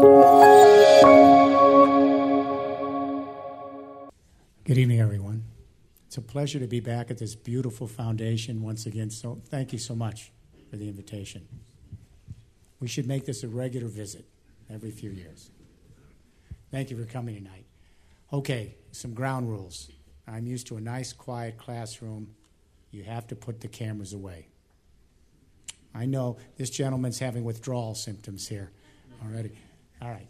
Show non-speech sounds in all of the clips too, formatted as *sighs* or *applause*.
Good evening, everyone. It's a pleasure to be back at this beautiful foundation once again. So, thank you so much for the invitation. We should make this a regular visit every few years. Thank you for coming tonight. Okay, some ground rules. I'm used to a nice, quiet classroom. You have to put the cameras away. I know this gentleman's having withdrawal symptoms here already. All right.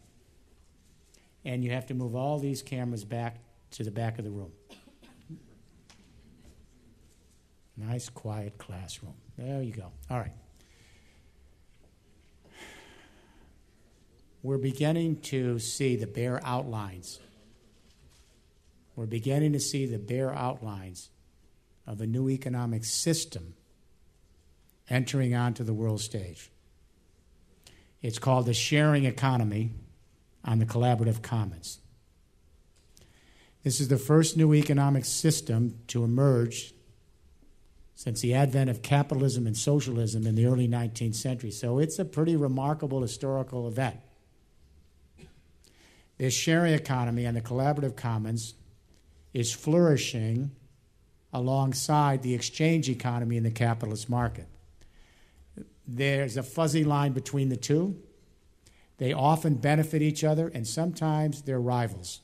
And you have to move all these cameras back to the back of the room. Nice, quiet classroom. There you go. All right. We're beginning to see the bare outlines. We're beginning to see the bare outlines of a new economic system entering onto the world stage. It's called the sharing economy on the collaborative commons. This is the first new economic system to emerge since the advent of capitalism and socialism in the early 19th century. So it's a pretty remarkable historical event. This sharing economy and the collaborative commons is flourishing alongside the exchange economy in the capitalist market. There's a fuzzy line between the two. They often benefit each other, and sometimes they're rivals.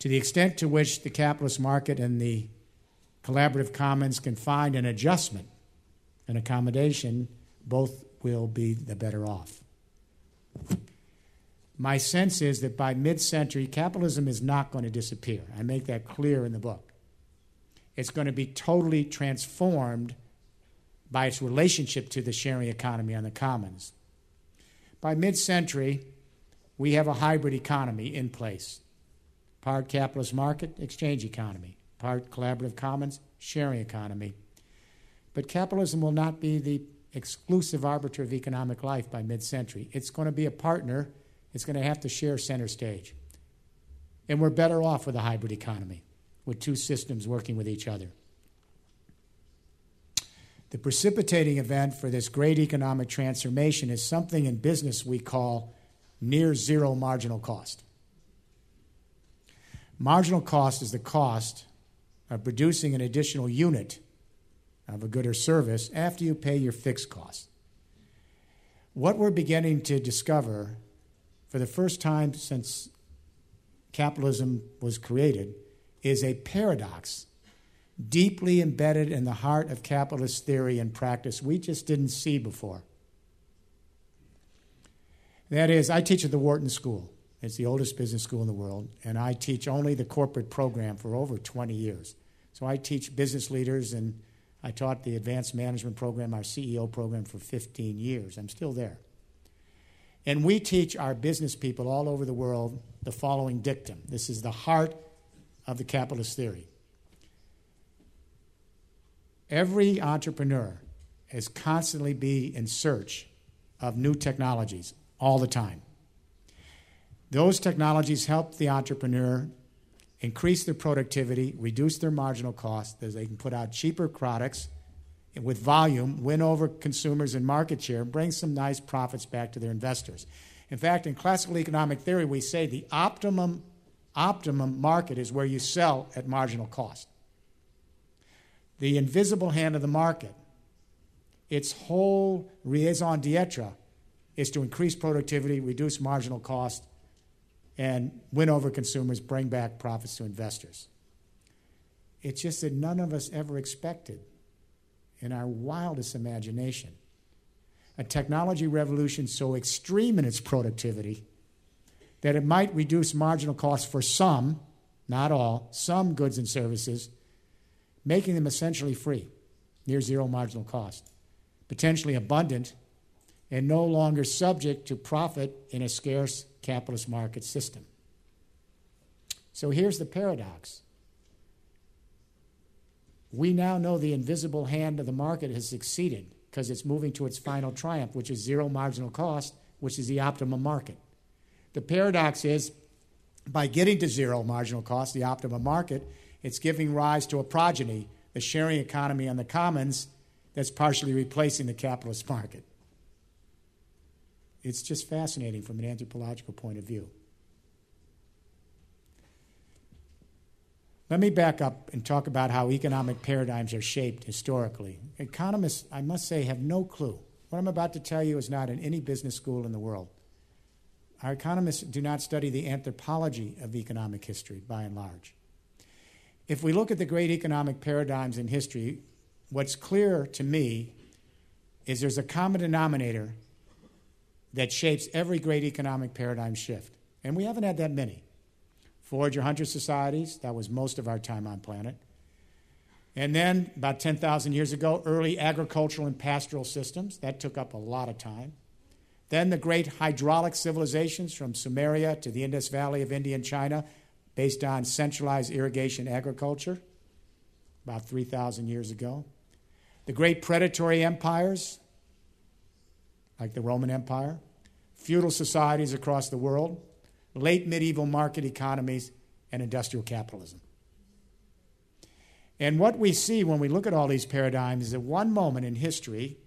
To the extent to which the capitalist market and the collaborative commons can find an adjustment, an accommodation, both will be the better off. My sense is that by mid century, capitalism is not going to disappear. I make that clear in the book. It's going to be totally transformed by its relationship to the sharing economy on the commons. By mid century, we have a hybrid economy in place part capitalist market, exchange economy, part collaborative commons, sharing economy. But capitalism will not be the exclusive arbiter of economic life by mid century. It's going to be a partner, it's going to have to share center stage. And we're better off with a hybrid economy, with two systems working with each other. The precipitating event for this great economic transformation is something in business we call near zero marginal cost. Marginal cost is the cost of producing an additional unit of a good or service after you pay your fixed costs. What we're beginning to discover for the first time since capitalism was created is a paradox deeply embedded in the heart of capitalist theory and practice we just didn't see before. That is, I teach at the Wharton School. It's the oldest business school in the world, and I teach only the corporate program for over 20 years. So I teach business leaders, and I taught the advanced management program, our CEO program, for 15 years. I'm still there. And we teach our business people all over the world the following dictum. This is the heart of the capitalist theory. Every entrepreneur is constantly be in search of new technologies all the time. Those technologies help the entrepreneur increase their productivity, reduce their marginal cost, as they can put out cheaper products with volume, win over consumers and market share, and bring some nice profits back to their investors. In fact, in classical economic theory, we say the optimum, optimum market is where you sell at marginal cost. The invisible hand of the market, its whole raison d'etre is to increase productivity, reduce marginal cost, and win over consumers, bring back profits to investors. It's just that none of us ever expected, in our wildest imagination, a technology revolution so extreme in its productivity that it might reduce marginal costs for some, not all, some goods and services, making them essentially free, near zero marginal cost, potentially abundant, and no longer subject to profit in a scarce capitalist market system. So here's the paradox. We now know the invisible hand of the market has succeeded because it's moving to its final triumph, which is zero marginal cost, which is the optimum market. The paradox is by getting to zero marginal cost, the optimum market, it's giving rise to a progeny, the sharing economy on the commons, that's partially replacing the capitalist market. It's just fascinating from an anthropological point of view. Let me back up and talk about how economic paradigms are shaped historically. Economists, I must say, have no clue. What I'm about to tell you is not in any business school in the world. Our economists do not study the anthropology of economic history by and large. If we look at the great economic paradigms in history, what's clear to me is there's a common denominator that shapes every great economic paradigm shift. And we haven't had that many. Forager hunter societies, that was most of our time on planet. And then, about 10,000 years ago, early agricultural and pastoral systems. That took up a lot of time. Then the great hydraulic civilizations from Sumeria to the Indus Valley of India and China, based on centralized irrigation agriculture, about 3,000 years ago. The great predatory empires, like the Roman Empire, feudal societies across the world, late medieval market economies, and industrial capitalism. And what we see when we look at all these paradigms is at one moment in history,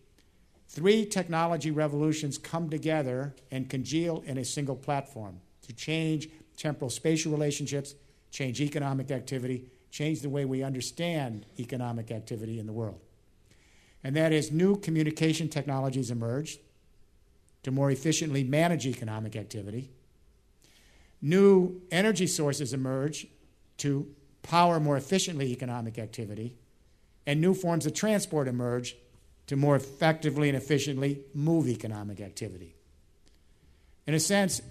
three technology revolutions come together and congeal in a single platform to change temporal spatial relationships, change economic activity, change the way we understand economic activity in the world. And that is, new communication technologies emerged to more efficiently manage economic activity. New energy sources emerge to power more efficiently economic activity. And new forms of transport emerge to more effectively and efficiently move economic activity. In a sense,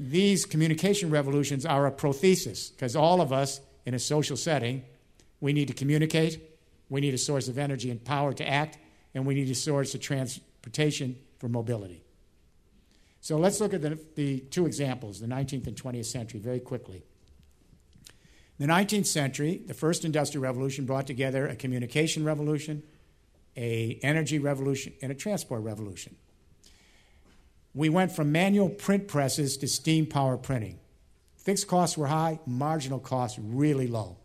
these communication revolutions are a prothesis because all of us in a social setting, we need to communicate, we need a source of energy and power to act, and we need a source of transportation for mobility. So let's look at the, the two examples, the 19th and 20th century, very quickly. The 19th century, the first industrial revolution brought together a communication revolution, a energy revolution, and a transport revolution. We went from manual print presses to steam power printing. Fixed costs were high, marginal costs really low.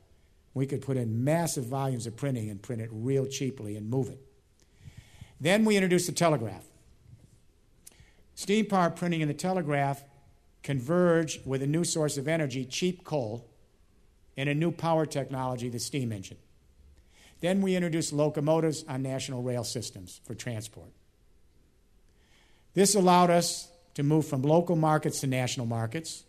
We could put in massive volumes of printing and print it real cheaply and move it. Then we introduced the telegraph. Steam power printing and the telegraph converge with a new source of energy, cheap coal, and a new power technology, the steam engine. Then we introduced locomotives on national rail systems for transport. This allowed us to move from local markets to national markets.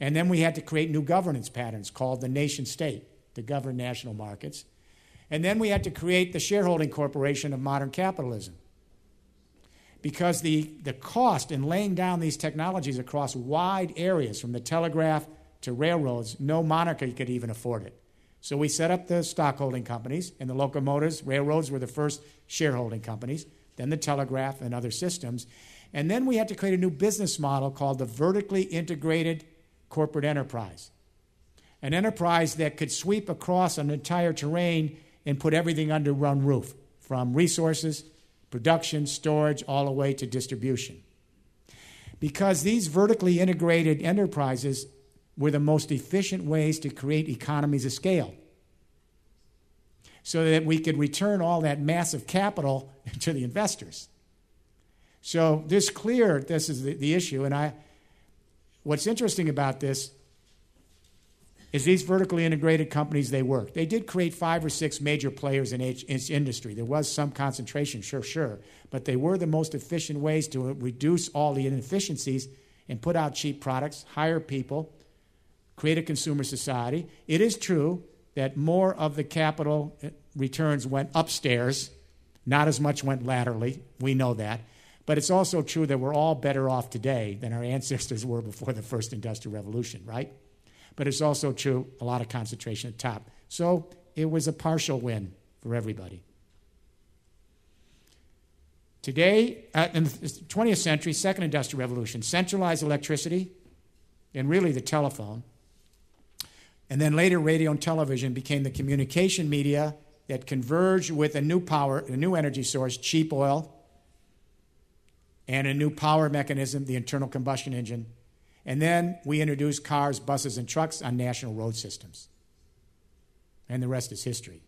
And then we had to create new governance patterns called the nation state to govern national markets. And then we had to create the shareholding corporation of modern capitalism because the, the cost in laying down these technologies across wide areas, from the telegraph to railroads, no monarchy could even afford it. So we set up the stockholding companies, and the locomotives, railroads were the first shareholding companies, then the telegraph and other systems. And then we had to create a new business model called the vertically integrated corporate enterprise. An enterprise that could sweep across an entire terrain and put everything under one roof, from resources production, storage, all the way to distribution. Because these vertically integrated enterprises were the most efficient ways to create economies of scale so that we could return all that massive capital *laughs* to the investors. So this clear this is the, the issue and I what's interesting about this is these vertically integrated companies they work. They did create five or six major players in each industry. There was some concentration, sure, sure, but they were the most efficient ways to reduce all the inefficiencies and put out cheap products, hire people, create a consumer society. It is true that more of the capital uh, returns went upstairs, not as much went laterally. We know that. But it's also true that we're all better off today than our *laughs* ancestors were before the first industrial revolution, right? but it's also true a lot of concentration at top. So it was a partial win for everybody. Today, uh, in the 20th century, second industrial revolution, centralized electricity and really the telephone. And then later, radio and television became the communication media that converged with a new power, a new energy source, cheap oil, and a new power mechanism, the internal combustion engine, and then we introduced cars, buses, and trucks on national road systems. And the rest is history.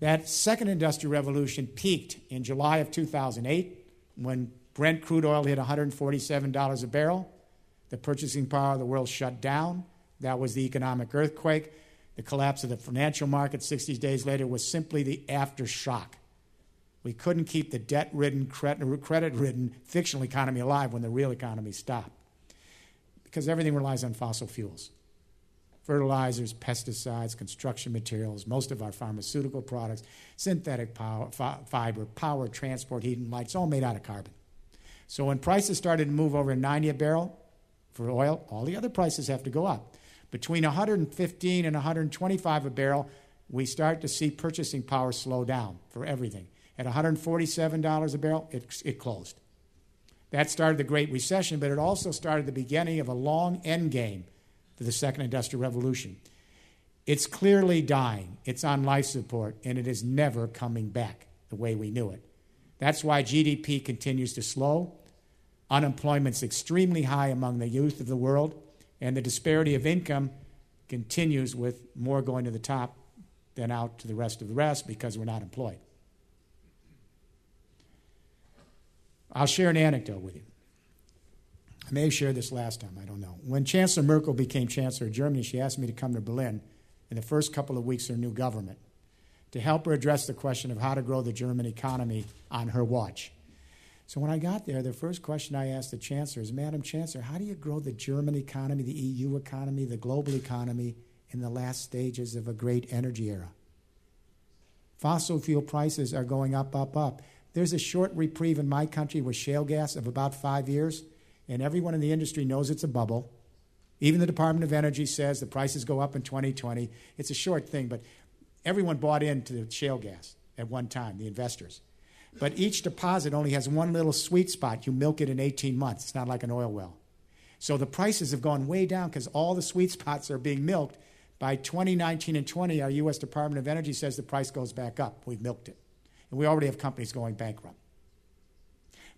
That second industrial revolution peaked in July of 2008 when Brent crude oil hit $147 a barrel. The purchasing power of the world shut down. That was the economic earthquake. The collapse of the financial market 60 days later was simply the aftershock. We couldn't keep the debt ridden, credit ridden fictional economy alive when the real economy stopped because everything relies on fossil fuels fertilizers, pesticides, construction materials, most of our pharmaceutical products, synthetic power, fiber, power, transport, heat, and lights, all made out of carbon. So when prices started to move over 90 a barrel for oil, all the other prices have to go up. Between 115 and 125 a barrel, we start to see purchasing power slow down for everything. At $147 a barrel, it, it closed. That started the Great Recession, but it also started the beginning of a long end game for the second industrial revolution. It's clearly dying, it's on life support, and it is never coming back the way we knew it. That's why GDP continues to slow. Unemployment's extremely high among the youth of the world, and the disparity of income continues with more going to the top than out to the rest of the rest because we're not employed. I'll share an anecdote with you. I may have shared this last time, I don't know. When Chancellor Merkel became Chancellor of Germany, she asked me to come to Berlin in the first couple of weeks of her new government to help her address the question of how to grow the German economy on her watch. So when I got there, the first question I asked the Chancellor is Madam Chancellor, how do you grow the German economy, the EU economy, the global economy in the last stages of a great energy era? Fossil fuel prices are going up, up, up. There's a short reprieve in my country with shale gas of about five years and everyone in the industry knows it's a bubble. Even the Department of Energy says the prices go up in 2020. It's a short thing, but everyone bought into the shale gas at one time, the investors. But each deposit only has one little sweet spot. You milk it in 18 months. It's not like an oil well. So the prices have gone way down because all the sweet spots are being milked. By 2019 and 20, our U.S. Department of Energy says the price goes back up. We've milked it. And we already have companies going bankrupt.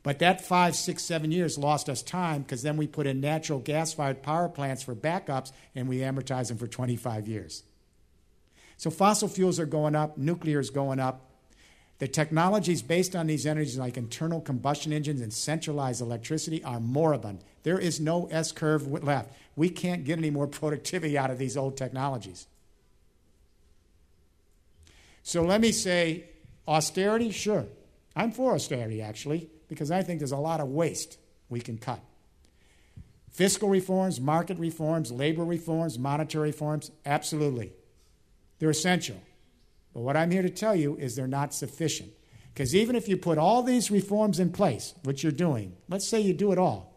But that five, six, seven years lost us time because then we put in natural gas fired power plants for backups and we amortize them for 25 years. So fossil fuels are going up, nuclear is going up. The technologies based on these energies, like internal combustion engines and centralized electricity, are moribund. There is no S curve left. We can't get any more *laughs* productivity out of these old technologies. So let me say austerity, sure. I'm for austerity, actually because I think there's a lot of waste we can cut. Fiscal reforms, market reforms, labor reforms, monetary reforms, absolutely. They're essential. But what I'm here to tell you is they're not sufficient. Because even if you put all these reforms in place, which you're doing, let's say you do it all,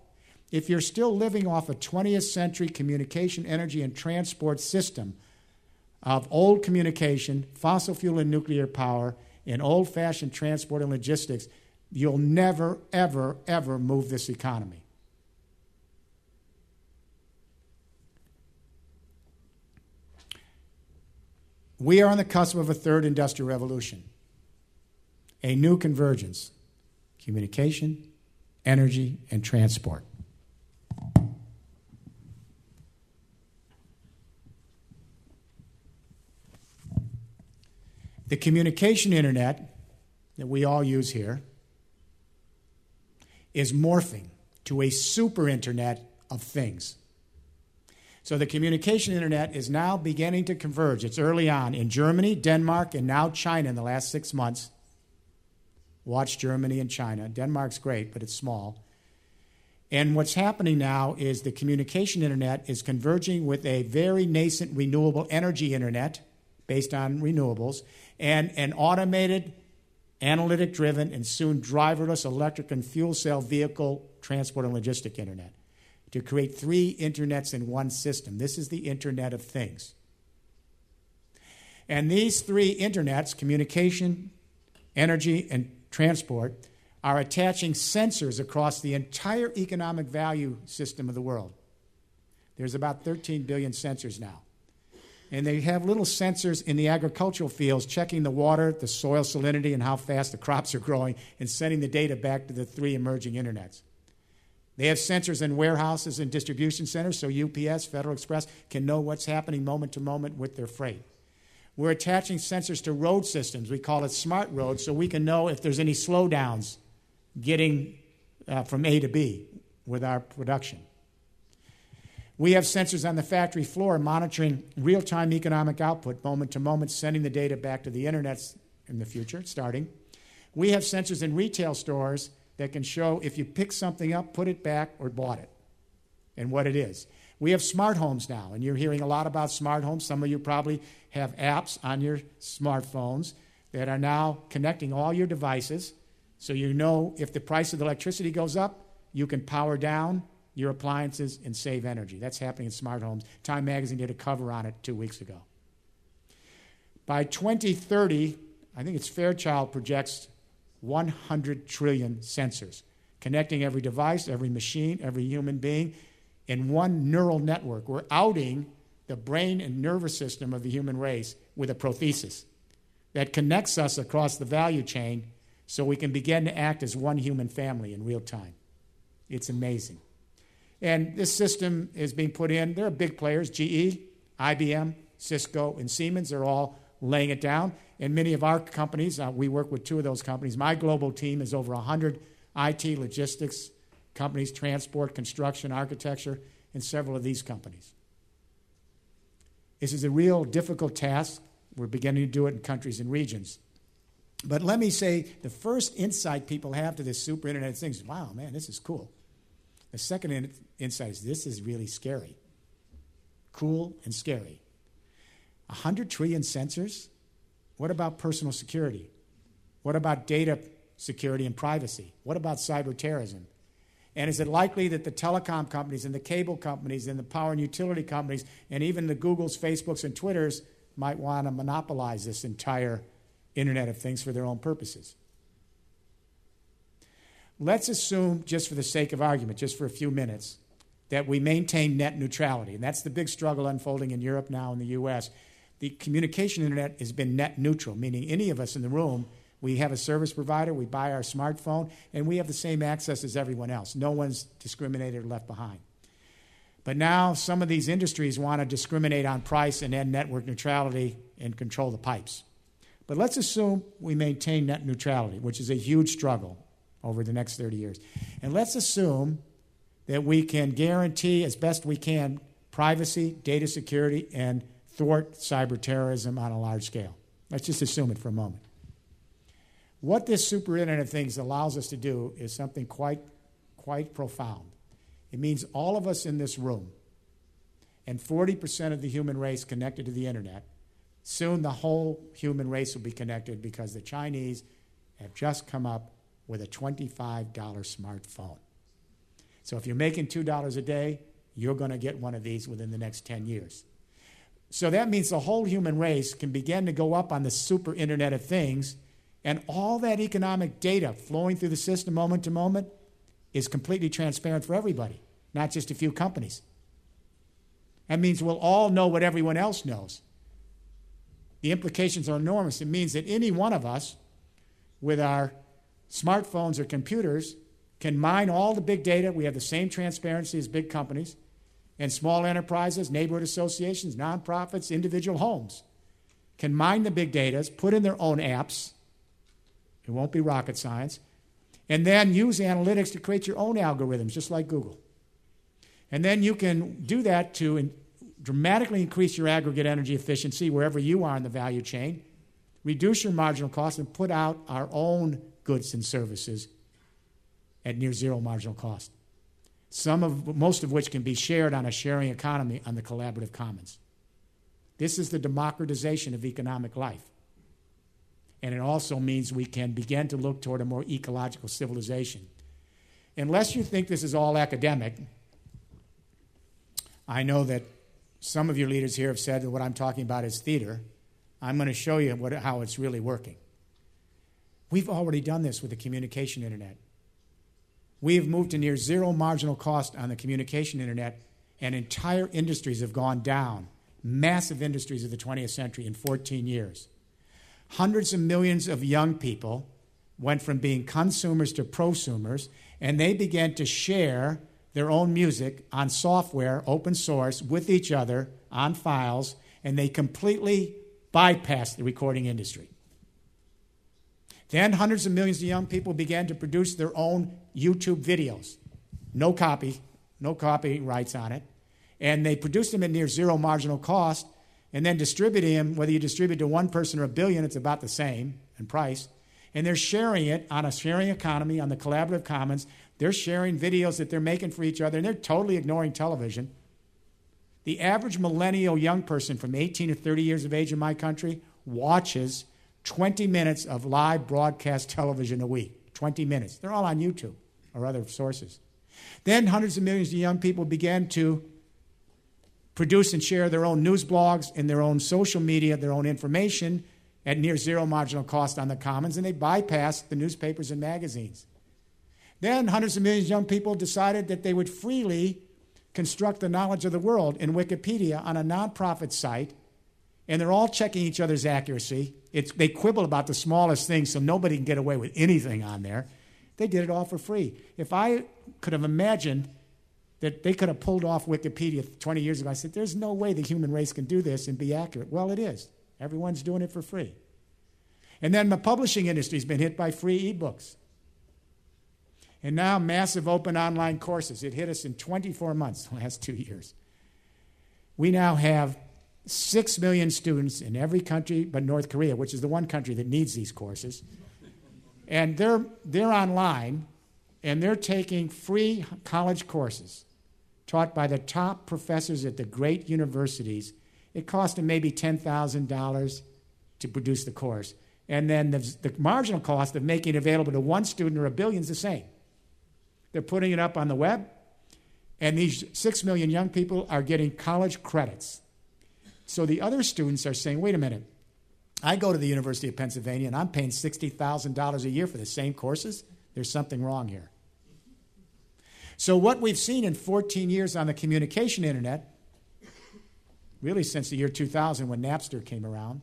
if you're still living off a 20th century communication, energy, and transport system of old communication, fossil fuel and nuclear power, and old fashioned transport and logistics, You'll never, ever, ever move this economy. We are on the cusp of a third industrial revolution, a new convergence communication, energy, and transport. The communication internet that we all use here is morphing to a super internet of things. So the communication internet is now beginning to converge. It's early on in Germany, Denmark, and now China in the last six months. Watch Germany and China. Denmark's great, but it's small. And what's happening now is the communication internet is converging with a very nascent renewable energy internet based on renewables and an automated analytic driven, and soon driverless electric and fuel cell vehicle transport and logistic internet to create three internets in one system. This is the Internet of Things. And these three internets, communication, energy, and transport, are attaching sensors across the entire economic value system of the world. There's about 13 billion sensors now and they have little sensors in the agricultural fields checking the water, the soil salinity, and how fast the *laughs* crops are growing, and sending the data back to the three emerging internets. They have sensors in warehouses and distribution centers so UPS, Federal Express can know what's happening moment to moment with their freight. We're attaching sensors to road systems. We call it smart roads so we can know if there's any slowdowns getting uh, from A to B with our production. We have sensors on the factory floor monitoring real time economic output, moment to moment, sending the data back to the internet in the future, starting. We have sensors in retail stores that can show if you pick something up, put it back, or bought it, and what it is. We have smart homes now, and you're hearing a lot about smart homes. Some of you probably have apps on your smartphones that are now connecting all your devices so you know if the price of the electricity goes up, you can power down your appliances and save energy. That's happening in smart homes. Time magazine did a cover on it two weeks ago. By 2030, I think it's Fairchild projects 100 trillion sensors, connecting every device, every machine, every human being in one neural network. We're outing the brain and nervous system of the human race with a prothesis that connects us across the value chain so we can begin to act as one human family in real time. It's amazing. And this system is being put in. There are big players GE, IBM, Cisco, and Siemens They're all laying it down. And many of our companies, uh, we work with two of those companies. My global team is over 100 IT, logistics companies, transport, construction, architecture, and several of these companies. This is a real difficult task. We're beginning to do it in countries and regions. But let me say the first insight people have to this super internet thing is wow, man, this is cool. The second in- insight is this is really scary. Cool and scary. 100 trillion sensors? What about personal security? What about data security and privacy? What about cyber terrorism? And is it likely that the telecom companies and the cable companies and the power and utility companies and even the Googles, Facebooks, and Twitters might want to monopolize this entire Internet of Things for their own purposes? Let's assume, just for the sake of argument, just for a few minutes, that we maintain net neutrality. And that's the big struggle unfolding in Europe now in the US. The communication internet has been net neutral, meaning any of us in the room, we have a service provider, we buy our smartphone, and we have the same access as everyone else. No one's discriminated or left behind. But now some of these industries want to discriminate on price and end network neutrality and control the pipes. But let's assume we maintain net neutrality, which is a huge struggle over the next 30 years. And let's assume that we can guarantee as best we can privacy, data security, and thwart cyber terrorism on a large scale. Let's just assume it for a moment. What this super internet of things allows us to do is something quite, quite profound. It means all of us in this room and 40% of the human race connected to the internet. Soon the whole human race will be connected because the Chinese have just come up with a $25 smartphone. So if you're making $2 a day, you're going to get one of these within the next 10 years. So that means the whole human race can begin to go up on the super Internet of Things, and all that economic data flowing through the system moment to moment is completely transparent for everybody, not just a few companies. That means we'll all know what everyone else knows. The implications are enormous. It means that any one of us, with our smartphones or computers, can mine all the big data. We have the same transparency as big companies and small enterprises, neighborhood associations, nonprofits, individual homes can mine the big data, put in their own apps. It won't be rocket science. And then use analytics to create your own algorithms, just like Google. And then you can do that to in, dramatically increase your aggregate energy efficiency wherever you are in the value chain, reduce your marginal cost, and put out our own goods and services at near zero marginal cost. Some of, most of which can be shared on a sharing economy on the collaborative commons. This is the democratization of economic life. And it also means we can begin to look toward a more ecological civilization. Unless you think this is all academic, I know that some of your leaders here have said that what I'm talking about is theater. I'm going to show you what, how it's really working. We've already done this with the communication internet. We have moved to near zero marginal cost on the communication internet, and entire industries have gone down, massive industries of the 20th century in 14 years. Hundreds of millions of young people went from being consumers to prosumers, and they began to share their own music on software, open source, with each other on files, and they completely bypassed the recording industry. Then hundreds of millions of young people began to produce their own YouTube videos, no copy, no copyrights on it, and they produce them at near zero marginal cost, and then distribute them. Whether you distribute to one person or a billion, it's about the same in price. And they're sharing it on a sharing economy on the collaborative commons. They're sharing videos that they're making for each other, and they're totally ignoring television. The average millennial young person from 18 to 30 years of age in my country watches 20 minutes of live broadcast television a week. 20 minutes. They're all on YouTube or other sources. Then hundreds of millions of young people began to produce and share their own news blogs and their own social media, their own information at near zero marginal cost on the commons, and they bypassed the newspapers and magazines. Then hundreds of millions of young people decided that they would freely construct the knowledge of the world in Wikipedia on a nonprofit site, and they're all checking each other's accuracy. It's, they quibble about the smallest things so nobody can get away with anything on there. They did it all for free. If I could have imagined that they could have pulled off Wikipedia 20 years ago, I said, there's no way the human race can do this and be accurate. Well, it is. Everyone's doing it for free. And then the publishing industry's been hit by free ebooks. And now massive open online courses. It hit us in 24 months, the last two years. We now have 6 million students in every country but North Korea, which is the one country that needs these courses. And they're, they're online and they're taking free college courses taught by the top professors at the great universities it cost them maybe $10,000 to produce the course. And then the, the, marginal cost of making it available to one student or a billion is the same. They're putting it up on the web, and these six million young people are getting college credits. So the other students are saying, wait a minute, I go to the University of Pennsylvania and I'm paying $60,000 a year for the same courses. There's something wrong here. So, what we've seen in 14 years on the communication internet really since the year 2000 when Napster came around,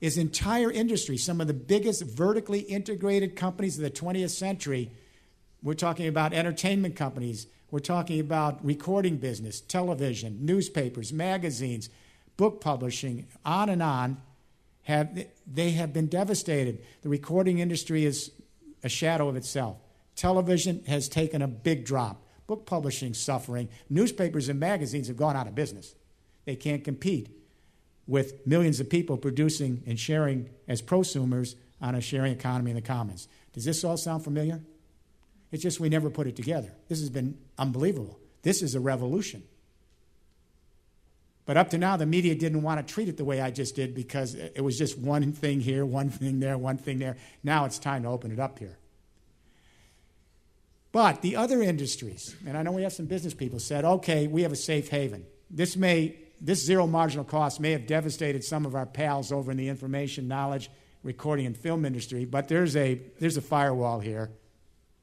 is entire industry, some of the biggest vertically integrated companies of the 20th century. We're talking about entertainment companies, we're talking about recording business, television, newspapers, magazines, book publishing, on and on. Have, they have been devastated. The recording industry is a shadow of itself. Television has taken a big drop. Book publishing suffering. Newspapers and magazines have gone out of business. They can't compete with millions of people producing and sharing as prosumers on a sharing economy in the commons. Does this all sound familiar? It's just we never put it together. This has been unbelievable. This is a revolution. But up to now, the media didn't want to treat it the way I just did because it was just one thing here, one thing there, one thing there. Now it's time to open it up here. But the other industries, and I know we have some business people, said, okay, we have a safe haven. This may this zero marginal cost may have devastated some of our pals over in the information, knowledge, recording, and film industry, but there's a, there's a firewall here.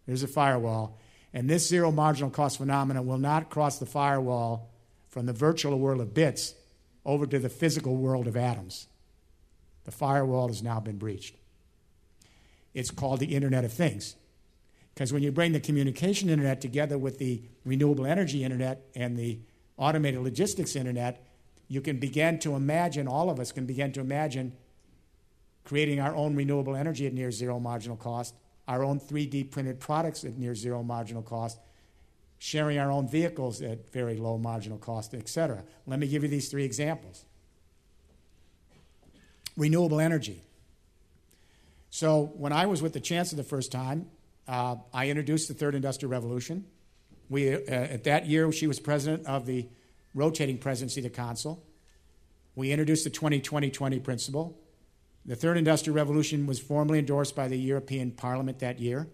There's a firewall. And this zero marginal cost phenomenon will not cross the firewall from the virtual world of bits over to the physical world of atoms. The firewall has now been breached. It's called the Internet of Things. Because when you bring the communication internet together with the renewable energy internet and the automated logistics internet, you can begin to imagine, all of us can begin to imagine creating our own renewable energy at near zero marginal cost, our own 3D printed products at near zero marginal cost, sharing our own vehicles at very low marginal cost, etc. Let me give you these three examples. Renewable energy. So, when I was with the chancellor the first time, uh, I introduced the third industrial revolution. We, uh, at that year, she was president of the rotating presidency of the Council. We introduced the 2020 20 principle. The third industrial revolution was formally endorsed by the European Parliament that year,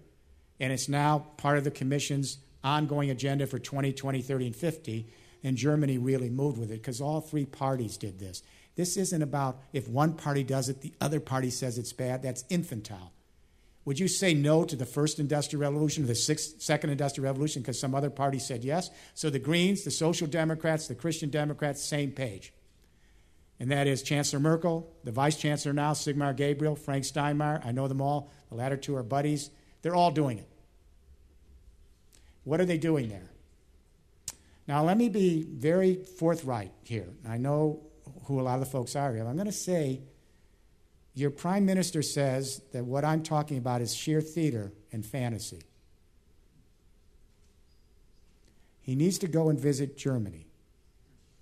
and it's now part of the Commission's ongoing agenda for 2020, 30, and 50. And Germany really moved with it because all three parties did this. This isn't about if one party does it, the other party says it's bad. That's infantile. Would you say no to the first industrial revolution or the sixth, second industrial revolution because some other party said yes? So the Greens, the Social Democrats, the Christian Democrats, same page. And that is Chancellor Merkel, the Vice Chancellor now, Sigmar Gabriel, Frank Steinmeier. I know them all. The latter two are buddies. They're all doing it. What are they doing there? Now, let me be very forthright here. I know who a lot of the folks are here. I'm going to say your prime minister says that what I'm talking about is sheer theater and fantasy. He needs to go and visit Germany.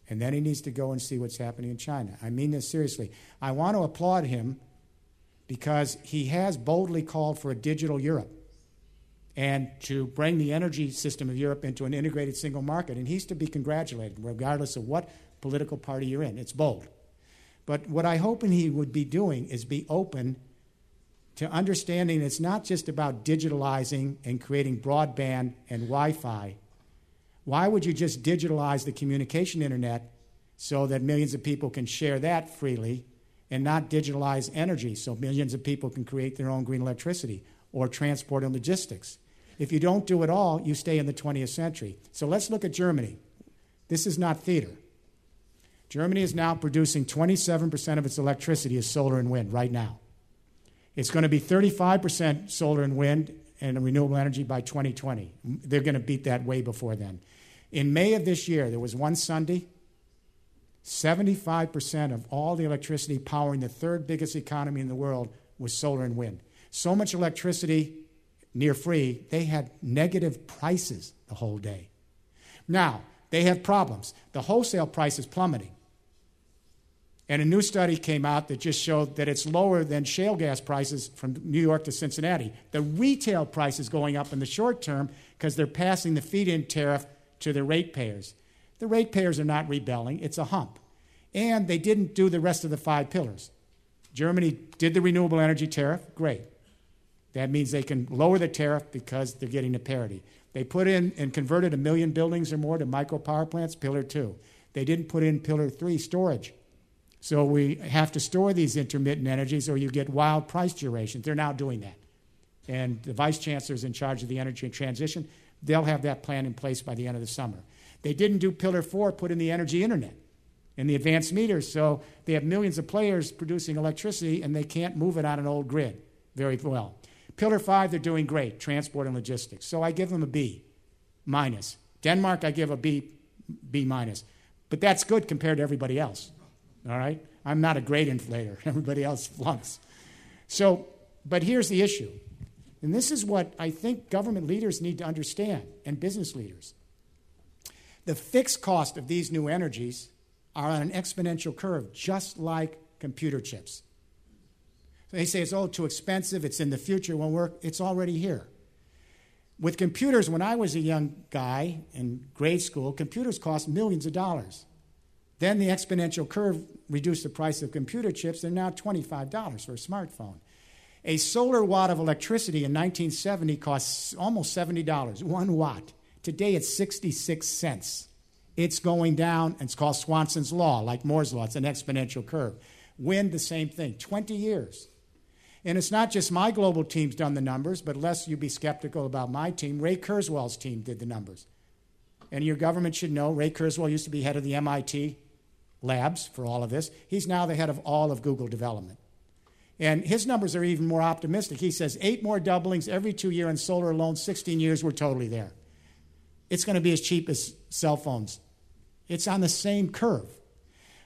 And then he needs to go and see what's happening in China. I mean this seriously. I want to applaud him because he has boldly called for a digital Europe and to bring the energy system of Europe into an integrated single market. And he's to be congratulated, regardless of what political party you're in. It's bold. But what I hope he would be doing is be open to understanding it's not just about digitalizing and creating broadband and Wi Fi. Why would you just digitalize the communication internet so that millions of people can share that freely and not digitalize energy so millions of people can create their own green electricity or transport and logistics? If you don't do it all, you stay in the 20th century. So let's look at Germany. This is not theater. Germany is now producing 27% of its electricity as solar and wind right now. It's going to be 35% solar and wind and renewable energy by 2020. They're going to beat that way before then. In May of this year, there was one Sunday, 75% of all the electricity powering the third biggest economy in the world was solar and wind. So much electricity, near free, they had negative prices the whole day. Now, they have problems. The wholesale price is plummeting. And a new study came out that just showed that it's lower than shale gas prices from New York to Cincinnati. The retail price is going up in the short term because they're passing the feed in tariff to the ratepayers. The ratepayers are not rebelling, it's a hump. And they didn't do the rest of the five pillars. Germany did the renewable energy tariff, great. That means they can lower the tariff because they're getting the parity. They put in and converted a million buildings or more to micro power plants, pillar two. They didn't put in pillar three, storage. So we have to store these intermittent energies or you get wild price durations. They're now doing that. And the vice chancellor is in charge of the energy transition. They'll have that plan in place by the end of the summer. They didn't do pillar four, put in the energy internet and the advanced meters. So they have millions of players producing electricity and they can't move it on an old grid very well. Pillar five, they're doing great, transport and logistics. So I give them a B minus. Denmark, I give a B, B minus. But that's good compared to everybody else. All right? I'm not a great inflator. *laughs* Everybody else flunks. So, but here's the issue. And this is what I think government leaders need to understand and business leaders. The fixed cost of these new energies are on an exponential curve, just like computer chips. They say it's oh too expensive, it's in the future, won't work. It's already here. With computers, when I was a young guy in grade school, computers cost millions of dollars. Then the exponential curve reduced the price of computer chips. They're now $25 for a smartphone. A solar watt of electricity in 1970 cost almost $70, one watt. Today it's 66 cents. It's going down, and it's called Swanson's Law, like Moore's Law. It's an exponential curve. Wind, the same thing, 20 years. And it's not just my global team's done the numbers, but lest you be skeptical about my team, Ray Kurzweil's team did the numbers. And your government should know Ray Kurzweil used to be head of the MIT labs for all of this. He's now the head of all of Google development. And his numbers are even more optimistic. He says eight more doublings every two years in solar alone, 16 years, we're totally there. It's going to be as cheap as cell phones. It's on the same curve.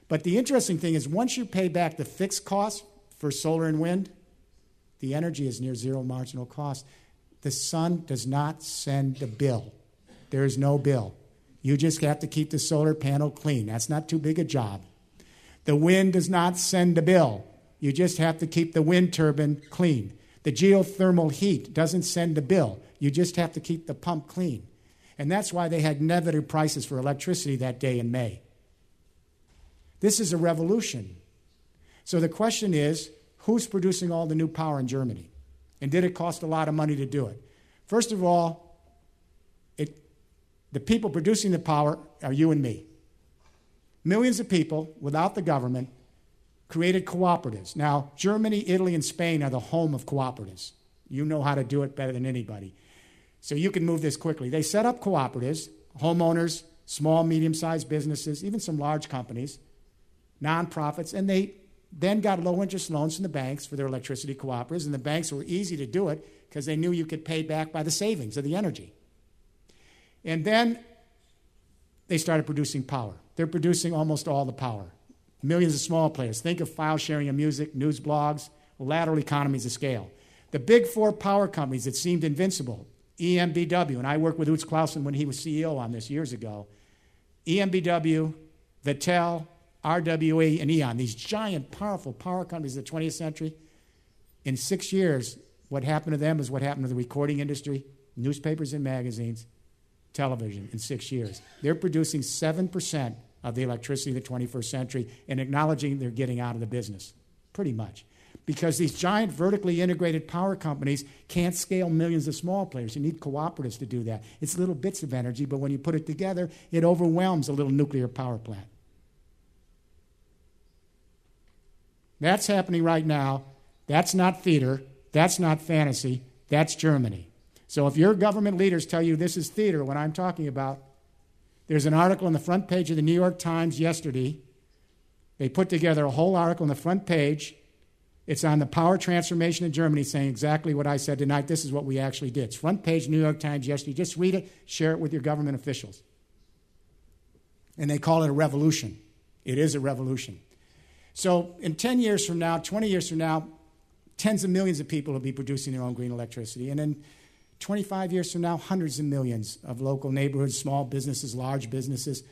But the interesting thing is, once you pay back the fixed costs for solar and wind, the energy is near zero marginal cost. The sun does not send the bill, there is no bill. You just have to keep the solar panel clean. That's not too big a job. The wind does not send a bill. You just have to keep the wind turbine clean. The geothermal heat doesn't send a bill. You just have to keep the pump clean. And that's why they had negative prices for electricity that day in May. This is a revolution. So the question is who's producing all the new power in Germany? And did it cost a lot of money to do it? First of all, it, the people producing the power are you and me. Millions of people, without the government, created cooperatives. Now, Germany, Italy, and Spain are the home of cooperatives. You know how to do it better than anybody. So you can move this quickly. They set up cooperatives, homeowners, small, medium sized businesses, even some large companies, nonprofits, and they then got low interest loans from the banks for their electricity cooperatives. And the banks were easy to do it because they knew you could pay back by the savings of the energy. And then they started producing power. They're producing almost all the power. Millions of small players. Think of file sharing of music, news blogs, lateral economies of scale. The big four power companies that seemed invincible EnBW, and I worked with Utz Claassen when he was CEO on this years ago. EnBW, Vittel, RWE, and E.ON, these giant, powerful power companies of the 20th century, in six years, what happened to them is what happened to the recording industry, newspapers and magazines, television in six years. They're producing 7% of the electricity of the 21st century and acknowledging they're getting out of the business, pretty much. Because these giant vertically integrated power companies can't scale millions of small players. You need cooperatives to do that. It's little bits of energy, but when you put it together, it overwhelms a little nuclear power plant. That's happening right now. That's not theater. That's not fantasy. That's Germany. So if your government leaders tell you this is theater, what I'm talking about, there's an article on the front page of the New York Times yesterday. They put together a whole article on the front page. It's on the power transformation in Germany, saying exactly what I said tonight. This is what we actually did. It's front page New York Times yesterday. Just read it, share it with your government officials. And they call it a revolution. It is a revolution. So, in 10 years from now, 20 years from now, tens of millions of people will be producing their own green electricity. And in 25 years from now, hundreds of millions of local neighborhoods, small businesses, large businesses.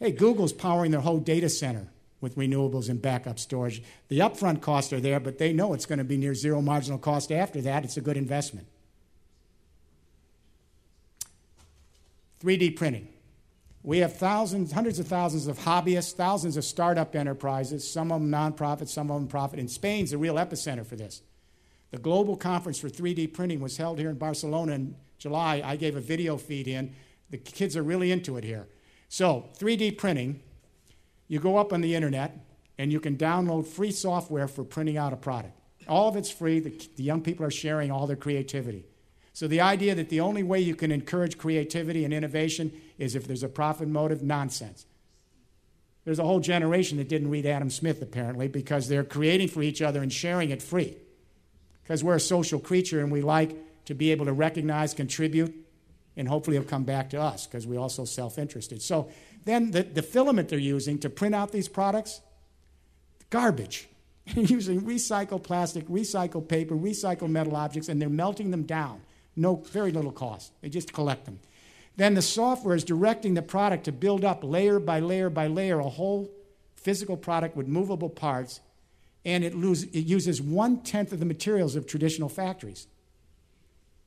Hey, Google's powering their whole data center with renewables and backup storage. The upfront costs are there, but they know it's going to be near zero marginal cost after that. It's a good investment. 3D printing. We have thousands, hundreds of thousands of hobbyists, thousands of startup enterprises, some of them nonprofit, some of them profit. And Spain's a real epicenter for this. The global conference for 3D printing was held here in Barcelona in July. I gave a video feed in. The kids are really into it here. So, 3D printing, you go up on the internet and you can download free software for printing out a product. All of it's free. The, the young people are sharing all their creativity. So the idea that the only way you can encourage creativity and innovation is if there's a profit motive, nonsense. There's a whole generation that didn't read Adam Smith, apparently, because they're creating for each other and sharing it free. Because we're a social creature and we like to be able to recognize, contribute, and hopefully it'll come back to us because we're also self interested. So then the, the filament they're using to print out these products, garbage. *laughs* using recycled plastic, recycled paper, recycled metal objects, and they're melting them down. No, very little cost. They just collect them. Then the software is directing the product to build up layer by layer by layer a whole physical product with movable parts, and it, lose, it uses one tenth of the materials of traditional factories.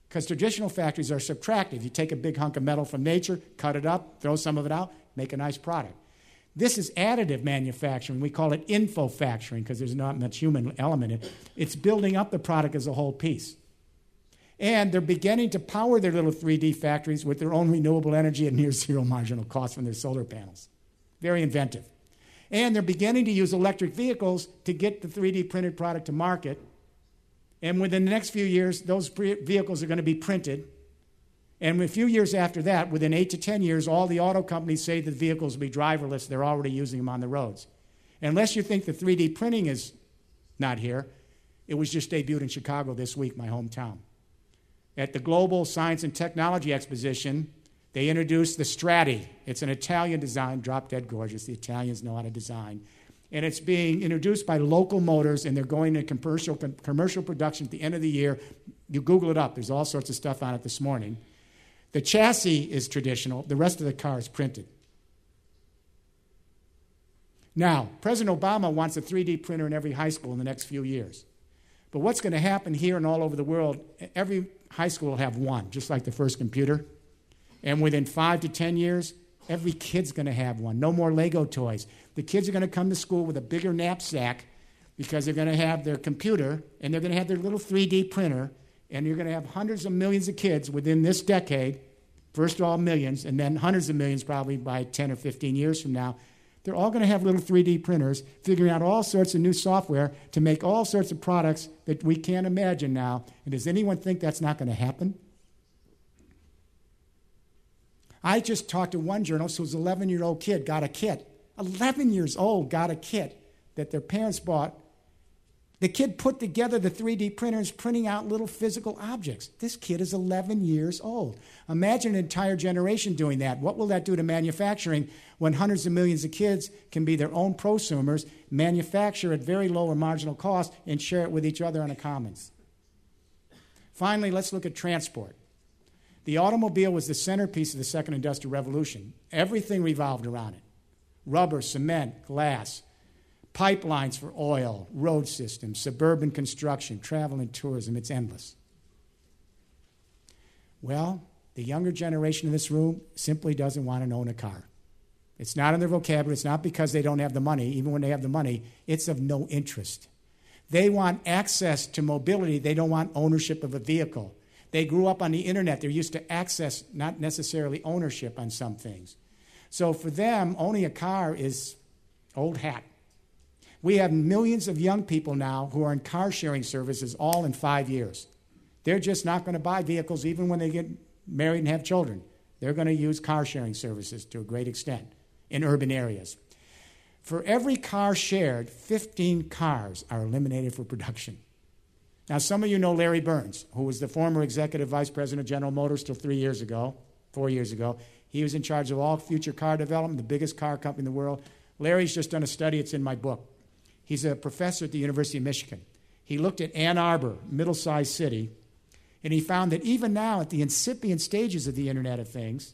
Because traditional factories are subtractive. You take a big hunk of metal from nature, cut it up, throw some of it out, make a nice product. This is additive manufacturing. We call it infofacturing because there's not much human element in it. It's building up the product as a whole piece. And they're beginning to power their little 3D factories with their own renewable energy at near zero marginal cost from their solar panels. Very inventive. And they're beginning to use electric vehicles to get the 3D printed product to market. And within the next few years, those vehicles are going to be printed. And a few years after that, within eight to 10 years, all the auto companies say the vehicles will be driverless. They're already using them on the roads. Unless you think the 3D printing is not here, it was just debuted in Chicago this week, my hometown. At the Global Science and Technology Exposition, they introduced the Strati. It's an Italian design, drop dead gorgeous. The Italians know how to design. And it's being introduced by local motors, and they're going to commercial, commercial production at the end of the year. You Google it up, there's all sorts of stuff on it this morning. The chassis is traditional, the rest of the car is printed. Now, President Obama wants a 3D printer in every high school in the next few years. But what's going to happen here and all over the world, every high school will have one, just like the first computer. And within five to 10 years, every kid's going to have one. No more Lego toys. The kids are going to come to school with a bigger knapsack because they're going to have their computer and they're going to have their little 3D printer. And you're going to have hundreds of millions of kids within this decade, first of all, millions, and then hundreds of millions probably by 10 or 15 years from now, they're all going to have little 3D printers figuring out all sorts of new software to make all sorts of products that we can't imagine now. And does anyone think that's not going to happen? I just talked to one journalist whose 11 year old kid got a kit. 11 years old got a kit that their parents bought the kid put together the 3D printers, printing out little physical objects. This kid is 11 years old. Imagine an entire generation doing that. What will that do to manufacturing when hundreds of millions of kids can be their own prosumers, manufacture at very low or marginal cost, and share it with each other on the commons? Finally, let's look at transport. The automobile was the centerpiece of the second industrial revolution. Everything revolved around it rubber, cement, glass, pipelines for oil, road systems, suburban construction, travel and tourism. It's endless. Well, the younger generation in this room simply doesn't want to own a car. It's not in their vocabulary. It's not because they don't have the money. Even when they have the money, it's of no interest. They want access to mobility. They don't want ownership of a vehicle. They grew up on the internet. They're used to access, not necessarily ownership on some things. So for them, owning a car is old hat. We have millions of young people now who are in car sharing services all in five years. They're just not going to buy vehicles even when they get married and have children. They're going to use car sharing services to a great extent in urban areas. For every car shared, 15 cars are eliminated for production. Now, some of you know Larry Burns, who was the former executive vice president of General Motors till three years ago, four years ago. He was in charge of all future car development, the biggest car company in the world. Larry's just done a study, it's in my book. He's a professor at the University of Michigan. He looked at Ann Arbor, middle sized city, and he found that even now, at the incipient stages of the Internet of Things,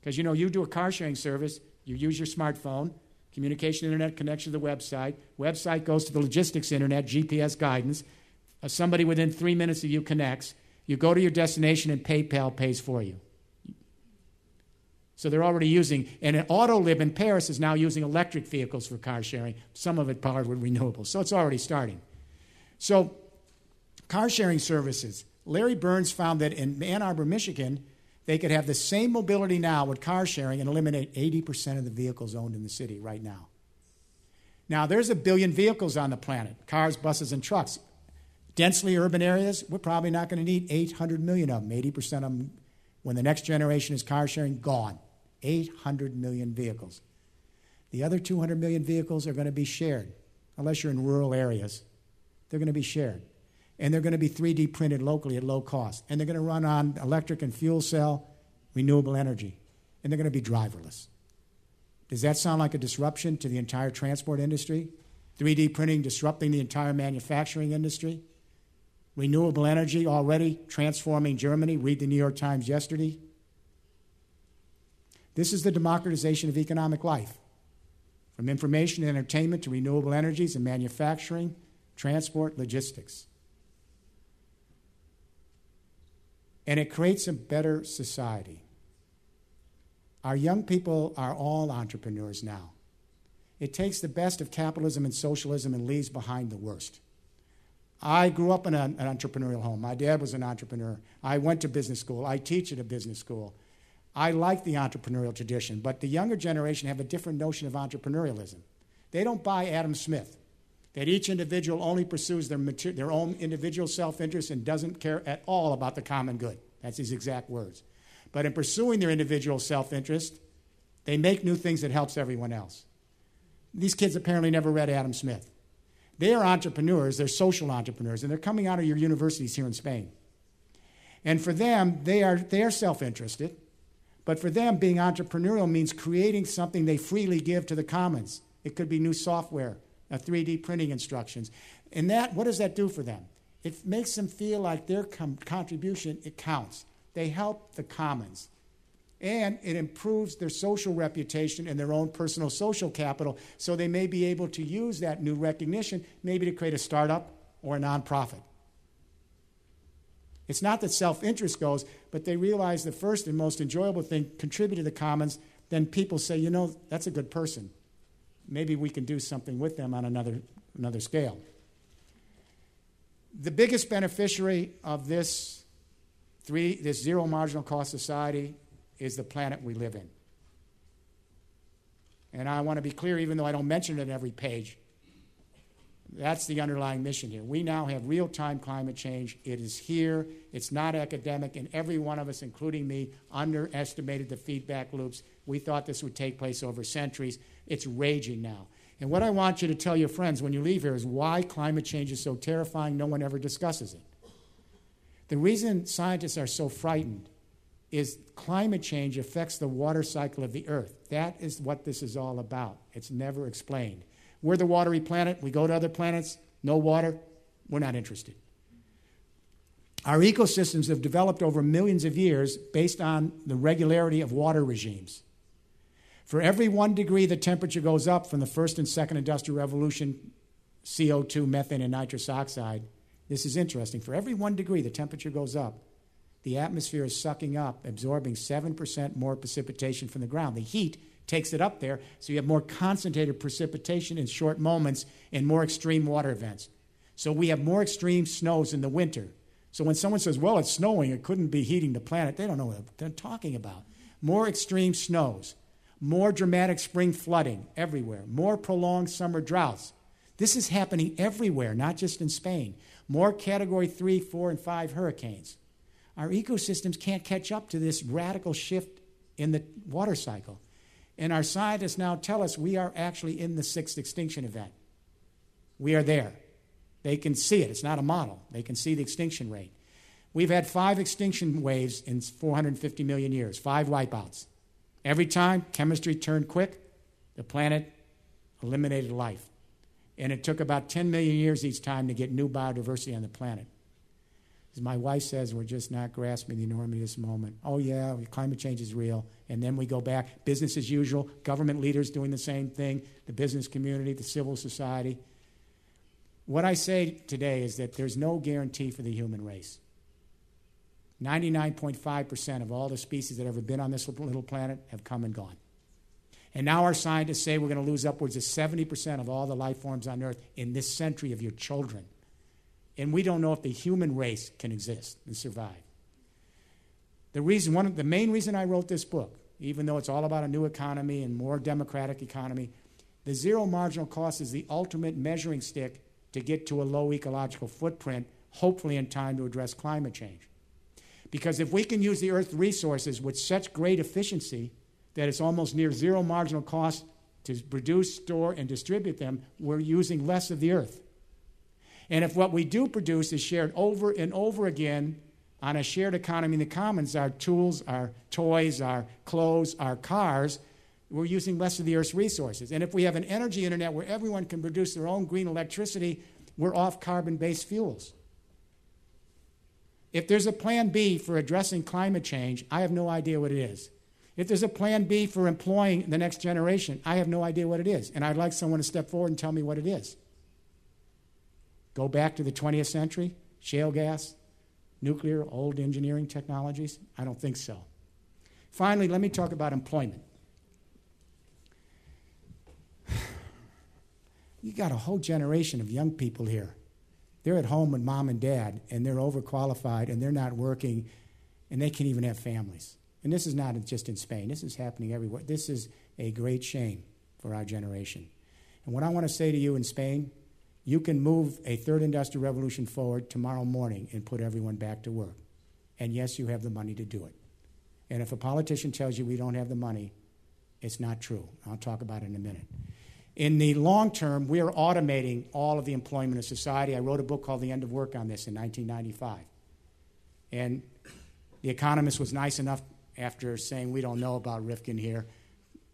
because you know, you do a car sharing service, you use your smartphone, communication internet connection to the website, website goes to the logistics internet, GPS guidance, uh, somebody within three minutes of you connects, you go to your destination and PayPal pays for you. So they're already using, and an Autolib in Paris is now using electric vehicles for car sharing, some of it powered with renewables. So it's already starting. So, car sharing services. Larry Burns found that in Ann Arbor, Michigan, they could have the same mobility now with car sharing and eliminate 80% of the vehicles owned in the city right now. Now, there's a billion vehicles on the planet cars, buses, and trucks. Densely urban areas, we're probably not going to need 800 million of them. 80% of them, when the next generation is car sharing, gone. 800 million vehicles. The other 200 million vehicles are going to be shared, unless you're in rural areas. They're going to be shared. And they're going to be 3D printed locally at low cost. And they're going to run on electric and fuel cell renewable energy. And they're going to be driverless. Does that sound like a disruption to the entire transport industry? 3D printing disrupting the entire manufacturing industry? Renewable energy already transforming Germany. Read the New York Times yesterday. This is the democratization of economic life. From information and entertainment to renewable energies and manufacturing, transport, logistics. And it creates a better society. Our young people are all entrepreneurs now. It takes the best of capitalism and socialism and leaves behind the worst. I grew up in an, entrepreneurial home. My dad was an entrepreneur. I went to business school. I teach at a business school. I like the entrepreneurial tradition, but the younger generation have a different notion of entrepreneurialism. They don't buy Adam Smith, that each individual only pursues their, mater- their own individual self interest and doesn't care at all about the common good. That's his exact words. But in pursuing their individual self interest, they make new things that helps everyone else. These kids apparently never read Adam Smith. They are entrepreneurs, they're social entrepreneurs, and they're coming out of your universities here in Spain. And for them, they are, they are self interested. But for them, being entrepreneurial means creating something they freely give to the commons. It could be new software, a 3D printing instructions. And that, what does that do for them? It makes them feel like their com- contribution, it counts. They help the commons. And it improves their social reputation and their own personal social capital so they may be able to use that new recognition maybe to create a startup or a nonprofit. It's not that self interest goes, but they realize the first and most enjoyable thing contribute to the commons. Then people say, you know, that's a good person. Maybe we can do something with them on another, another scale. The biggest beneficiary of this, three, this zero marginal cost society is the planet we live in. And I want to be clear, even though I don't mention it every page, that's the underlying mission here. We now have real time climate change. It is here, it's not academic, and every one of us, including me, underestimated the feedback loops. We thought this would take place over centuries. It's raging now. And what I want you to tell your friends when you leave here is why climate change is so terrifying, no one ever discusses it. The reason scientists are so frightened is climate change affects the water cycle of the earth. That is what this is all about. It's never explained. We're the watery planet. We go to other planets, no water. We're not interested. Our ecosystems have developed over millions of years based on the regularity of water regimes. For every one degree the temperature goes up from the first and second industrial revolution, CO2, methane, and nitrous oxide, this is interesting. For every one degree the temperature goes up, the atmosphere is sucking up, absorbing 7% more precipitation from the ground. The heat takes it up there, so you have more concentrated precipitation in short moments and more extreme water events. So we have more extreme snows in the winter. So when someone says, well, it's snowing, it couldn't be heating the planet, they don't know what they're talking about. More extreme snows, more dramatic spring flooding everywhere, more prolonged summer droughts. This is happening everywhere, not just in Spain. More category three, four, and five hurricanes. Our ecosystems can't catch up to this radical shift in the water cycle. And our scientists now tell us we are actually in the sixth extinction event. We are there. They can see it. It's not a model. They can see the extinction rate. We've had five extinction waves in 450 million years, five wipeouts. Every time, chemistry turned quick, the planet eliminated life. And it took about 10 million years each time to get new biodiversity on the planet. As my wife says, we're just not grasping the enormity of this moment. Oh, yeah, climate change is real. And then we go back, business as usual, government leaders doing the same thing, the business community, the civil society. What I say today is that there's no guarantee for the human race. 99.5% of all the species that have ever been on this little planet have come and gone. And now our scientists say we're going to lose upwards of 70% of all the life forms on Earth in this century of your children. And we don't know if the human race can exist and survive. The reason, one of the main reason I wrote this book, even though it's all about a new economy and more democratic economy, the zero marginal cost is the ultimate measuring stick to get to a low ecological footprint, hopefully in time to address climate change. Because if we can use the Earth's resources with such great efficiency that it's almost near zero marginal cost to produce, store, and distribute them, we're using less of the Earth. And if what we do produce is shared over and over again on a shared economy in the commons, our tools, our toys, our clothes, our cars, we're using less of the Earth's resources. And if we have an energy internet where everyone can produce their own green electricity, we're off carbon based fuels. If there's a plan B for addressing climate change, I have no idea what it is. If there's a plan B for employing the next generation, I have no idea what it is. And I'd like someone to step forward and tell me what it is. Go back to the 20th century, shale gas, nuclear, old engineering technologies? I don't think so. Finally, let me talk about employment. *sighs* You got a whole generation of young people here. They're at home with mom and dad, and they're overqualified, and they're not working, and they can't even have families. And this is not just in Spain, this is happening everywhere. This is a great shame for our generation. And what I want to say to you in Spain you can move a third industrial revolution forward tomorrow morning and put everyone back to work. And yes, you have the money to do it. And if a politician tells you we don't have the money, it's not true. I'll talk about it in a minute. In the long term, we are automating all of the employment of society. I wrote a book called The End of Work on this in 1995. And The Economist was nice enough after saying we don't know about Rifkin here.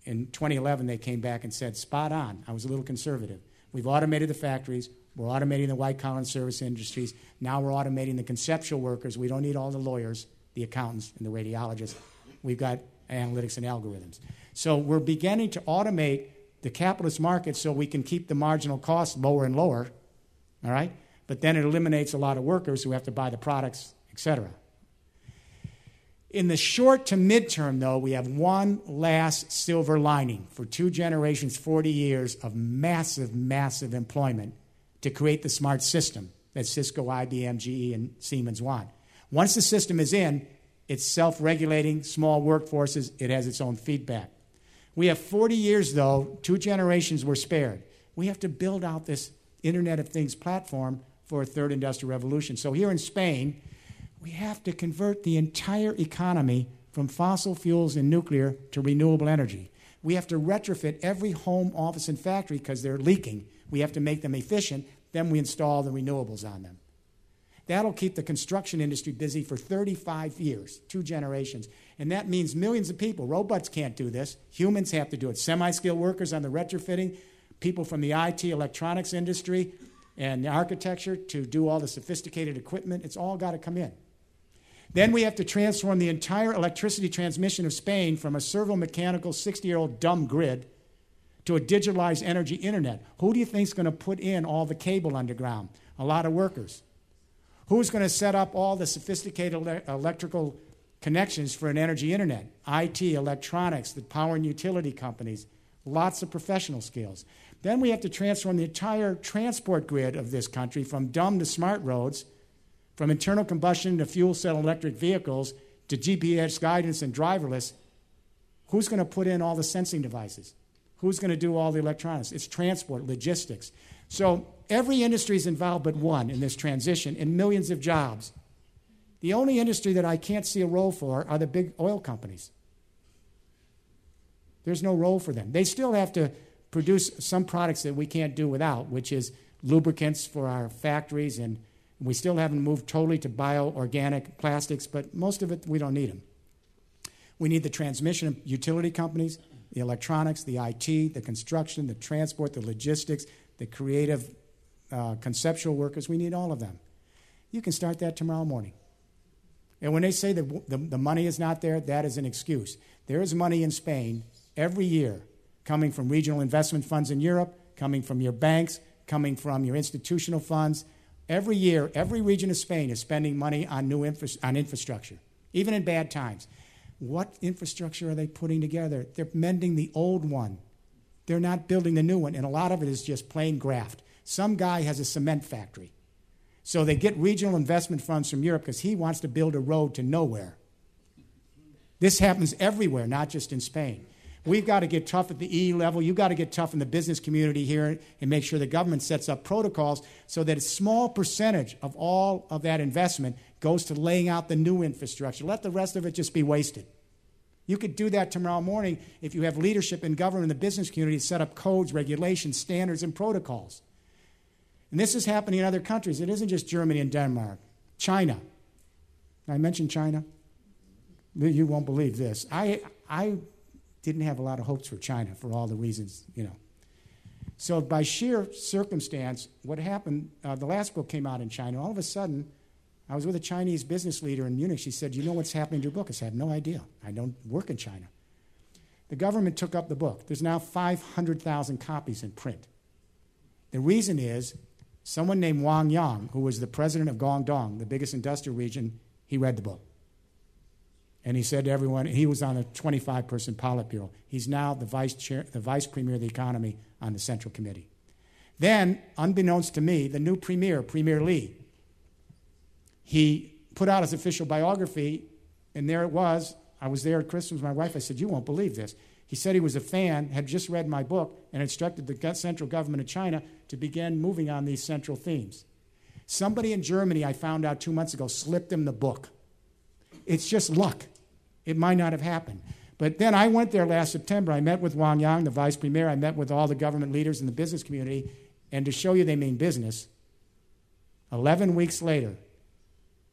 In 2011, they came back and said, spot on. I was a little conservative. We've automated the factories. We're automating the white collar service industries. Now we're automating the conceptual workers. We don't need all the lawyers, the accountants, and the radiologists. We've got analytics and algorithms. So we're beginning to automate the capitalist market so we can keep the marginal cost lower and lower. All right? But then it eliminates a lot of workers who have to buy the products, et cetera. In the short to midterm, though, we have one last silver lining for two generations, 40 years of massive, massive employment to create the smart system that Cisco, IBM, GE, and Siemens want. Once the system is in, it's self regulating, small workforces, it has its own feedback. We have 40 years, though, two generations were spared. We have to build out this Internet of Things platform for a third industrial revolution. So here in Spain, we have to convert the entire economy from fossil fuels and nuclear to renewable energy. We have to retrofit every home, office, and factory because they're leaking. We have to make them efficient. Then we install the renewables on them. That'll keep the construction industry busy for 35 years, two generations. And that means millions of people. Robots can't do this. Humans have to do it. Semi skilled workers on the retrofitting, people from the IT, electronics industry, and the architecture to do all the sophisticated equipment. It's all got to come in. Then we have to transform the entire electricity transmission of Spain from a servo mechanical 60 year old dumb grid to a digitalized energy internet. Who do you think is going to put in all the cable underground? A lot of workers. Who's going to set up all the sophisticated ele- electrical connections for an energy internet? IT, electronics, the power and utility companies, lots of professional skills. Then we have to transform the entire transport grid of this country from dumb to smart roads from internal combustion to fuel cell electric vehicles to GPS guidance and driverless, who's going to put in all the sensing devices? Who's going to do all the electronics? It's transport, logistics. So every industry is involved but one in this transition and millions of jobs. The only industry that I can't see a role for are the big oil companies. There's no role for them. They still have to produce some products that we can't do without, which is lubricants for our factories and we still haven't moved totally to bio-organic plastics, but most of it, we don't need them. We need the transmission utility companies, the electronics, the IT, the construction, the transport, the logistics, the creative, uh, conceptual workers. We need all of them. You can start that tomorrow morning. And when they say that the, the money is not there, that is an excuse. There is money in Spain every year coming from regional investment funds in Europe, coming from your banks, coming from your institutional funds, Every year, every region of Spain is spending money on new infra- on infrastructure, even in bad times. What infrastructure are they putting together? They're mending the old one. They're not building the new one, and a lot of it is just plain graft. Some guy has a cement factory. So they get regional investment funds from Europe because he wants to build a road to nowhere. This happens everywhere, not just in Spain. We've got to get tough at the E level. You've got to get tough in the business community here and make sure the government sets up protocols so that a small percentage of all of that investment goes to laying out the new infrastructure. Let the rest of it just be wasted. You could do that tomorrow morning if you have leadership in government and the business community to set up codes, regulations, standards, and protocols. And this is happening in other countries. It isn't just Germany and Denmark. China. I mentioned China. You won't believe this. I, I didn't have a lot of hopes for China for all the reasons, you know. So, by sheer circumstance, what happened, uh, the last book came out in China. All of a sudden, I was with a Chinese business leader in Munich. She said, You know what's happening to your book? I said, I have no idea. I don't work in China. The government took up the book. There's now 500,000 copies in print. The reason is someone named Wang Yang, who was the president of Guangdong, the biggest industrial region, he read the book. And he said to everyone, he was on a 25 person Politburo. He's now the vice, chair, the vice premier of the economy on the Central Committee. Then, unbeknownst to me, the new premier, Premier Li, he put out his official biography, and there it was. I was there at Christmas my wife. I said, You won't believe this. He said he was a fan, had just read my book, and instructed the central government of China to begin moving on these central themes. Somebody in Germany, I found out two months ago, slipped him the book. It's just luck. It might not have happened. But then I went there last September. I met with Wang Yang, the vice premier. I met with all the government leaders in the business community. And to show you they mean business, 11 weeks later,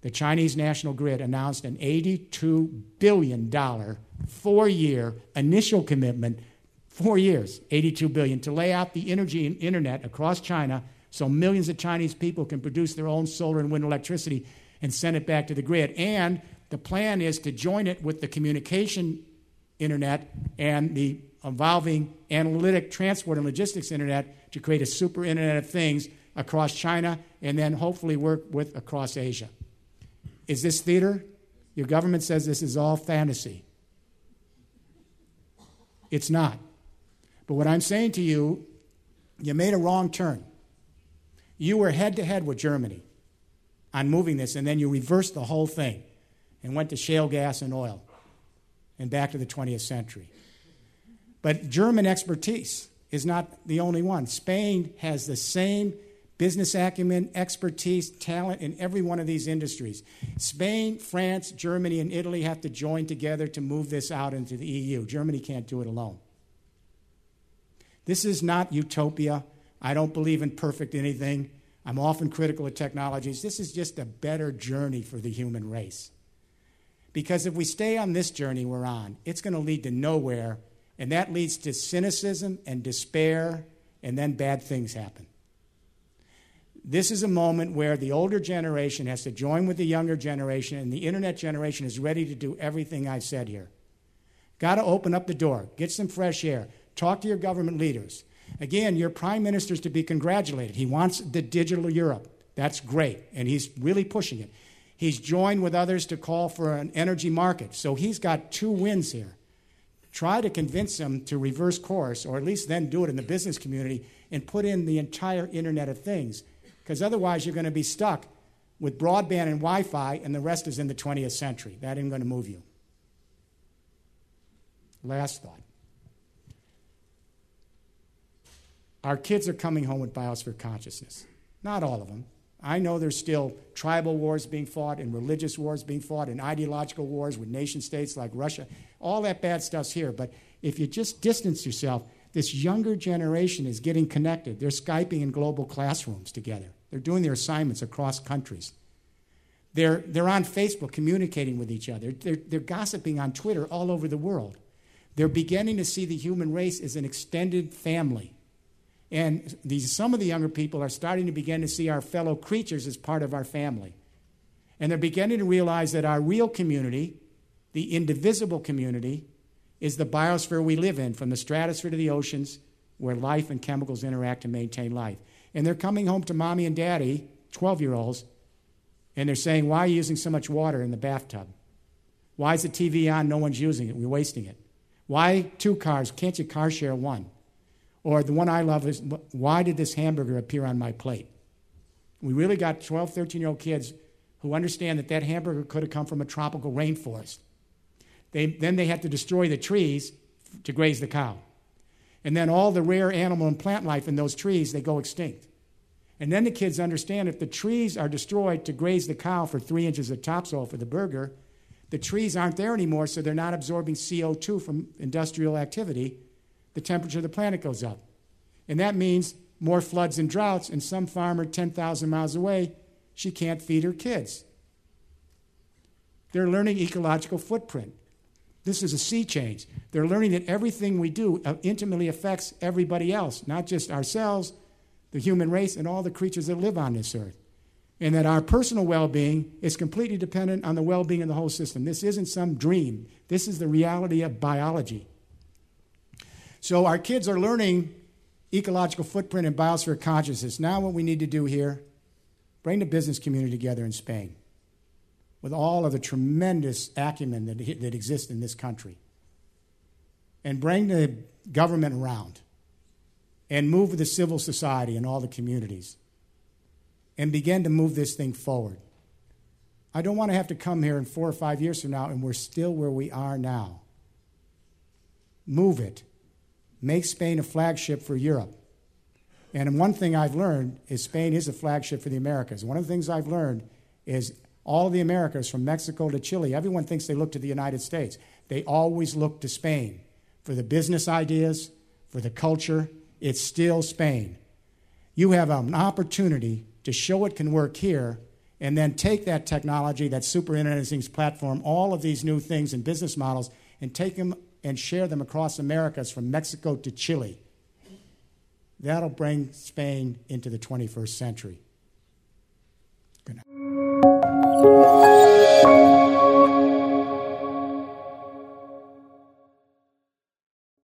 the Chinese National Grid announced an $82 billion four year initial commitment, four years, 82 billion, to lay out the energy and internet across China so millions of Chinese people can produce their own solar and wind electricity and send it back to the grid. And the plan is to join it with the communication internet and the evolving analytic transport and logistics internet to create a super internet of things across China and then hopefully work with across Asia. Is this theater? Your government says this is all fantasy. It's not. But what I'm saying to you, you made a wrong turn. You were head to head with Germany on moving this, and then you reversed the whole thing and went to shale gas and oil and back to the 20th century. But German expertise is not the only one. Spain has the same business acumen, expertise, talent in every one of these industries. Spain, France, Germany, and Italy have to join together to move this out into the EU. Germany can't do it alone. This is not utopia. I don't believe in perfect anything. I'm often critical of technologies. This is just a better journey for the human race. Because if we stay on this journey we're on, it's going to lead to nowhere, and that leads to cynicism and despair, and then bad things happen. This is a moment where the older generation has to join with the younger generation, and the internet generation is ready to do everything I've said here. Got to open up the door, get some fresh air, talk to your government leaders. Again, your prime minister is to be congratulated. He wants the digital Europe. That's great, and he's really pushing it. He's joined with others to call for an energy market, so he's got two wins here. Try to convince him to reverse course, or at least then do it in the business community and put in the entire Internet of Things because otherwise you're going to be stuck with broadband and Wi Fi, and the rest is in the 20th century. That ain't going to move you. Last thought. Our kids are coming home with biosphere consciousness. Not all of them. I know there's still tribal wars being fought and religious wars being fought and ideological wars with nation states like Russia. All that bad stuff's here. But if you just distance yourself, this younger generation is getting connected. They're Skyping in global classrooms together. They're doing their assignments across countries. They're, they're on Facebook communicating with each other. They're, they're gossiping on Twitter all over the world. They're beginning to see the human race as an extended family. And these, some of the younger people are starting to begin to see our fellow creatures as part of our family. And they're beginning to realize that our real community, the indivisible community, is the biosphere we live in, from the stratosphere to the oceans, where life and chemicals interact to maintain life and they're coming home to mommy and daddy, 12 year olds, and they're saying, Why are you using so much water in the bathtub? Why is the TV on? No one's using it. We're wasting it. Why two cars? Can't you car share one? Or the one I love is, Why did this hamburger appear on my plate? We really got 12, 13 year old kids who understand that that hamburger could have come from a tropical rainforest. They, then they had to destroy the trees to graze the cow. And then all the rare animal and plant life in those trees, they go extinct. And then the kids understand if the trees are destroyed to graze the cow for three inches of topsoil for the burger, the trees aren't there anymore, so they're not absorbing CO2 from industrial activity. The temperature of the planet goes up. And that means more floods and droughts, and some farmer 10,000 miles away, she can't feed her kids. They're learning ecological footprint. This is a sea change. They're learning that everything we do uh, intimately affects everybody else, not just ourselves, the human race, and all the creatures that live on this earth. And that our personal well being is completely dependent on the well being of the whole system. This isn't some dream, this is the reality of biology. So our kids are learning ecological footprint and biosphere consciousness. Now, what we need to do here bring the business community together in Spain with all of the tremendous acumen that, that exists in this country and bring the government around and move the civil society and all the communities and begin to move this thing forward. I don't want to have to come here in four or five years from now and we're still where we are now. Move it. Make Spain a flagship for Europe. And one thing I've learned is Spain is a flagship for the Americas. One of the things I've learned is all the Americas, from Mexico to Chile, everyone thinks they look to the United States. They always look to Spain for the business ideas, for the culture, it's still Spain. You have an opportunity to show it can work here and then take that technology, that Super Internet Things platform, all of these new things and business models, and take them and share them across Americas from Mexico to Chile. That'll bring Spain into the 21st century. Good night.